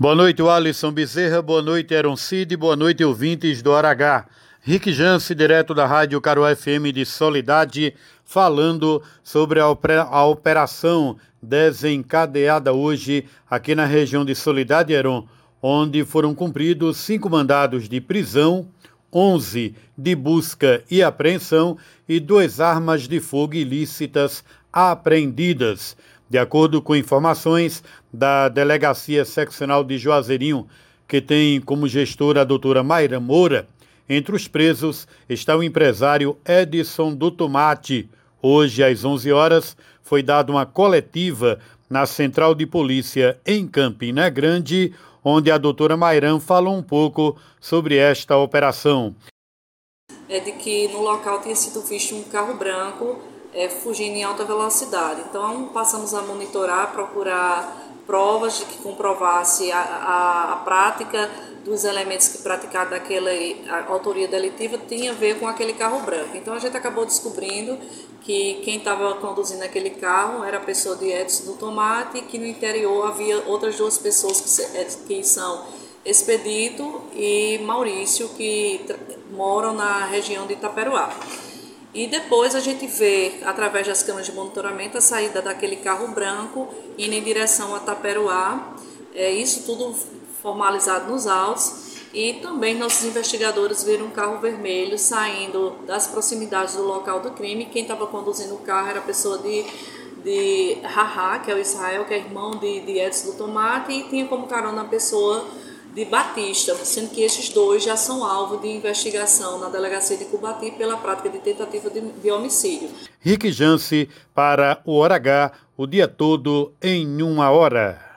Boa noite, Alisson Bezerra. Boa noite, Aaron Cid. Boa noite, ouvintes do Aragá. Rick Jance, direto da Rádio Caro FM de Solidade, falando sobre a, operação desencadeada hoje aqui na região de Solidade, Heron, onde foram cumpridos cinco mandados de prisão, onze de busca e apreensão e duas armas de fogo ilícitas apreendidas. De acordo com informações da Delegacia Seccional de Juazeirinho, que tem como gestora a doutora Mayra Moura, entre os presos está o empresário Edson do Tomate. Hoje, às 11 horas, foi dada uma coletiva na Central de Polícia em Campina Grande, onde a doutora Mairan falou um pouco sobre esta operação. É de que no local tinha sido visto um carro branco é, fugindo em alta velocidade. Então passamos a monitorar, procurar provas de que comprovasse a, a, a prática dos elementos que praticaram daquela autoria delitiva tinha a ver com aquele carro branco. Então a gente acabou descobrindo que quem estava conduzindo aquele carro era a pessoa de Edson do Tomate e que no interior havia outras duas pessoas que, é, que são Expedito e Maurício, que moram na região de Itaperuá. E depois a gente vê, através das câmeras de monitoramento, a saída daquele carro branco indo em direção a Taperuá. É, isso tudo formalizado nos autos. E também nossos investigadores viram um carro vermelho saindo das proximidades do local do crime. Quem estava conduzindo o carro era a pessoa de, de Haha, que é o Israel, que é irmão de, de Edson do Tomate, e tinha como carona a pessoa de Batista, sendo que esses dois já são alvo de investigação na delegacia de Cubati pela prática de tentativa de, de homicídio. Rick Jance para o Hora H, o dia todo em uma hora.